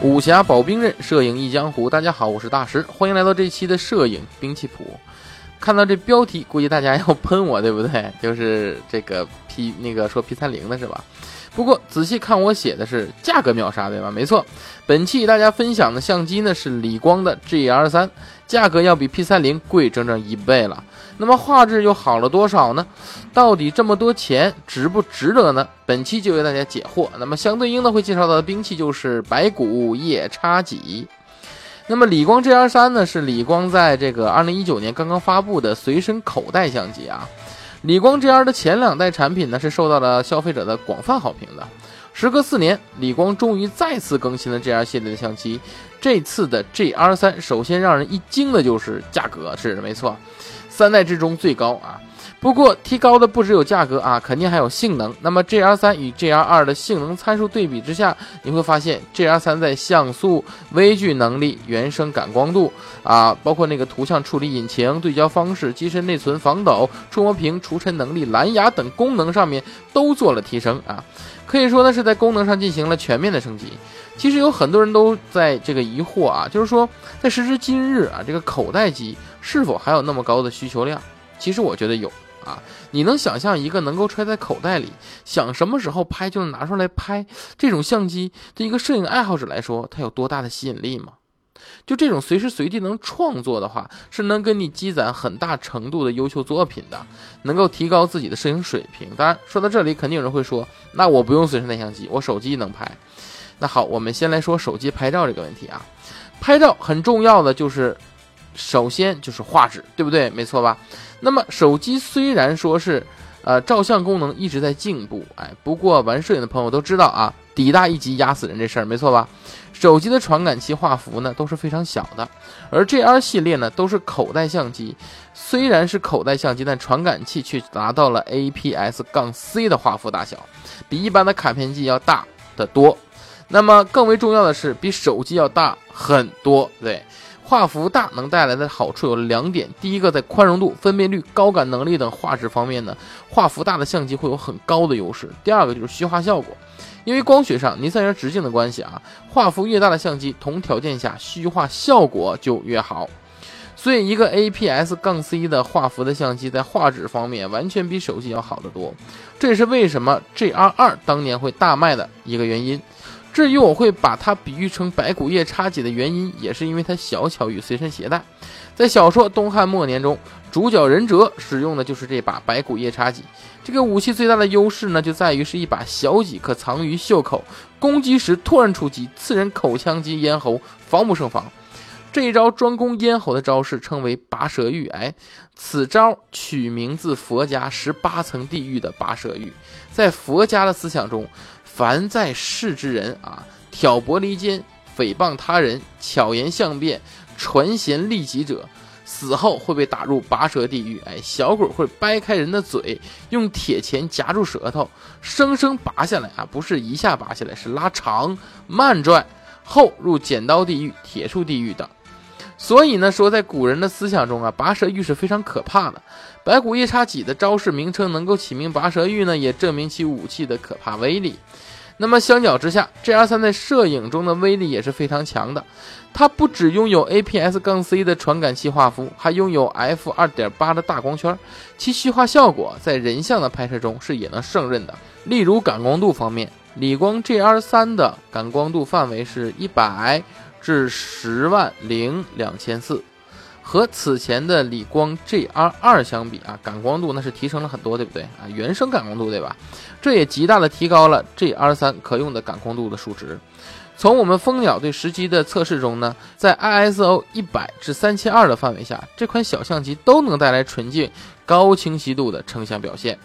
武侠保兵刃，摄影忆江湖。大家好，我是大师，欢迎来到这期的摄影兵器谱。看到这标题，估计大家要喷我，对不对？就是这个 P 那个说 P 三零的是吧？不过仔细看，我写的是价格秒杀，对吧？没错，本期与大家分享的相机呢是理光的 GR 三，价格要比 P 三零贵整整一倍了。那么画质又好了多少呢？到底这么多钱值不值得呢？本期就为大家解惑。那么相对应的会介绍到的兵器就是白骨夜叉戟。那么理光 GR 三呢是理光在这个二零一九年刚刚发布的随身口袋相机啊。理光 GR 的前两代产品呢是受到了消费者的广泛好评的。时隔四年，理光终于再次更新了 GR 系列的相机。这次的 GR 三首先让人一惊的就是价格，是没错。三代之中最高啊，不过提高的不只有价格啊，肯定还有性能。那么 GR 三与 GR 二的性能参数对比之下，你会发现 GR 三在像素、微距能力、原生感光度啊，包括那个图像处理引擎、对焦方式、机身内存、防抖、触摸屏、除尘能力、蓝牙等功能上面都做了提升啊，可以说呢是在功能上进行了全面的升级。其实有很多人都在这个疑惑啊，就是说在时至今日啊，这个口袋机。是否还有那么高的需求量？其实我觉得有啊。你能想象一个能够揣在口袋里，想什么时候拍就能拿出来拍这种相机，对一个摄影爱好者来说，它有多大的吸引力吗？就这种随时随地能创作的话，是能给你积攒很大程度的优秀作品的，能够提高自己的摄影水平。当然，说到这里，肯定有人会说，那我不用随身带相机，我手机能拍。那好，我们先来说手机拍照这个问题啊。拍照很重要的就是。首先就是画质，对不对？没错吧？那么手机虽然说是，呃，照相功能一直在进步，哎，不过玩摄影的朋友都知道啊，底大一级压死人这事儿，没错吧？手机的传感器画幅呢都是非常小的，而 GR 系列呢都是口袋相机，虽然是口袋相机，但传感器却达到了 A P S 杠 C 的画幅大小，比一般的卡片机要大得多。那么更为重要的是，比手机要大很多，对。画幅大能带来的好处有两点：第一个，在宽容度、分辨率、高感能力等画质方面呢，画幅大的相机会有很高的优势；第二个就是虚化效果，因为光学上尼散元直径的关系啊，画幅越大的相机，同条件下虚化效果就越好。所以，一个 APS-C 的画幅的相机，在画质方面完全比手机要好得多。这也是为什么 GR2 当年会大卖的一个原因。至于我会把它比喻成白骨夜叉戟的原因，也是因为它小巧与随身携带。在小说《东汉末年》中，主角任哲使用的就是这把白骨夜叉戟。这个武器最大的优势呢，就在于是一把小戟，可藏于袖口，攻击时突然出击，刺人口腔及咽喉，防不胜防。这一招专攻咽喉的招式称为拔舌玉。哎，此招取名自佛家十八层地狱的拔舌玉。在佛家的思想中。凡在世之人啊，挑拨离间、诽谤他人、巧言相辩、传贤利己者，死后会被打入拔舌地狱。哎，小鬼会掰开人的嘴，用铁钳夹住舌头，生生拔下来啊！不是一下拔下来，是拉长、慢拽，后入剪刀地狱、铁树地狱等。所以呢，说在古人的思想中啊，拔舌玉是非常可怕的。白骨夜叉戟的招式名称能够起名拔舌玉呢，也证明其武器的可怕威力。那么相较之下，GR 三在摄影中的威力也是非常强的。它不只拥有 A P S 杠 C 的传感器画幅，还拥有 f 2.8的大光圈，其虚化效果在人像的拍摄中是也能胜任的。例如感光度方面，理光 GR 三的感光度范围是一百至十万零两千四。和此前的理光 GR 二相比啊，感光度那是提升了很多，对不对啊？原生感光度对吧？这也极大的提高了 GR 三可用的感光度的数值。从我们蜂鸟对实机的测试中呢，在 ISO 一百至三千二的范围下，这款小相机都能带来纯净、高清晰度的成像表现。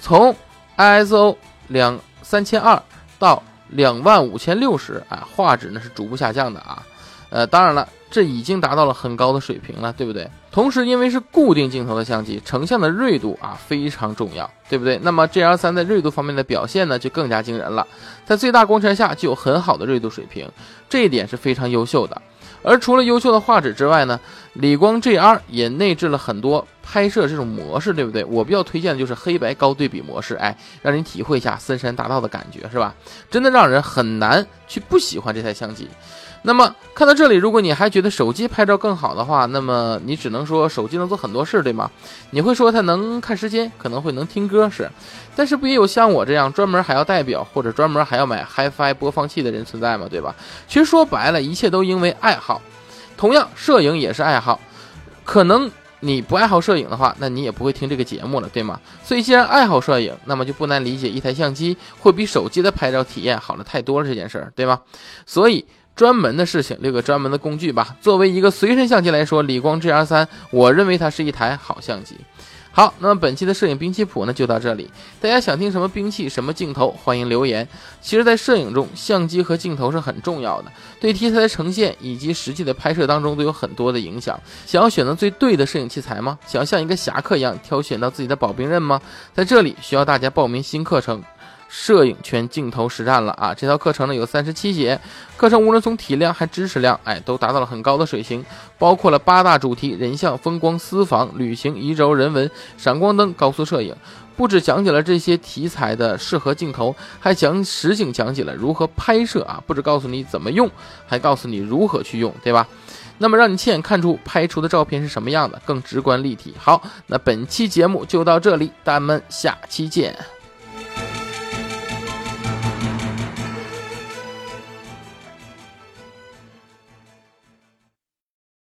从 ISO 两三千二到两万五千六十，啊，画质呢是逐步下降的啊。呃，当然了。这已经达到了很高的水平了，对不对？同时，因为是固定镜头的相机，成像的锐度啊非常重要，对不对？那么 GR 三在锐度方面的表现呢，就更加惊人了，在最大光圈下就有很好的锐度水平，这一点是非常优秀的。而除了优秀的画质之外呢，理光 GR 也内置了很多拍摄这种模式，对不对？我比较推荐的就是黑白高对比模式，哎，让你体会一下森山大道的感觉，是吧？真的让人很难去不喜欢这台相机。那么看到这里，如果你还觉得手机拍照更好的话，那么你只能说手机能做很多事，对吗？你会说它能看时间，可能会能听歌，是。但是不也有像我这样专门还要代表或者专门还要买 HiFi 播放器的人存在吗？对吧？其实说白了，一切都因为爱好。同样，摄影也是爱好。可能你不爱好摄影的话，那你也不会听这个节目了，对吗？所以既然爱好摄影，那么就不难理解一台相机会比手机的拍照体验好了太多了这件事儿，对吗？所以。专门的事情，留个专门的工具吧。作为一个随身相机来说，理光 GR 三，我认为它是一台好相机。好，那么本期的摄影兵器谱呢，就到这里。大家想听什么兵器、什么镜头，欢迎留言。其实，在摄影中，相机和镜头是很重要的，对题材的呈现以及实际的拍摄当中都有很多的影响。想要选择最对的摄影器材吗？想要像一个侠客一样挑选到自己的保兵刃吗？在这里需要大家报名新课程。摄影全镜头实战了啊！这套课程呢有三十七节，课程无论从体量还知识量，哎，都达到了很高的水平，包括了八大主题：人像、风光、私房、旅行、移轴、人文、闪光灯、高速摄影。不止讲解了这些题材的适合镜头，还讲实景讲解了如何拍摄啊！不止告诉你怎么用，还告诉你如何去用，对吧？那么让你亲眼看出拍出的照片是什么样的，更直观立体。好，那本期节目就到这里，咱们下期见。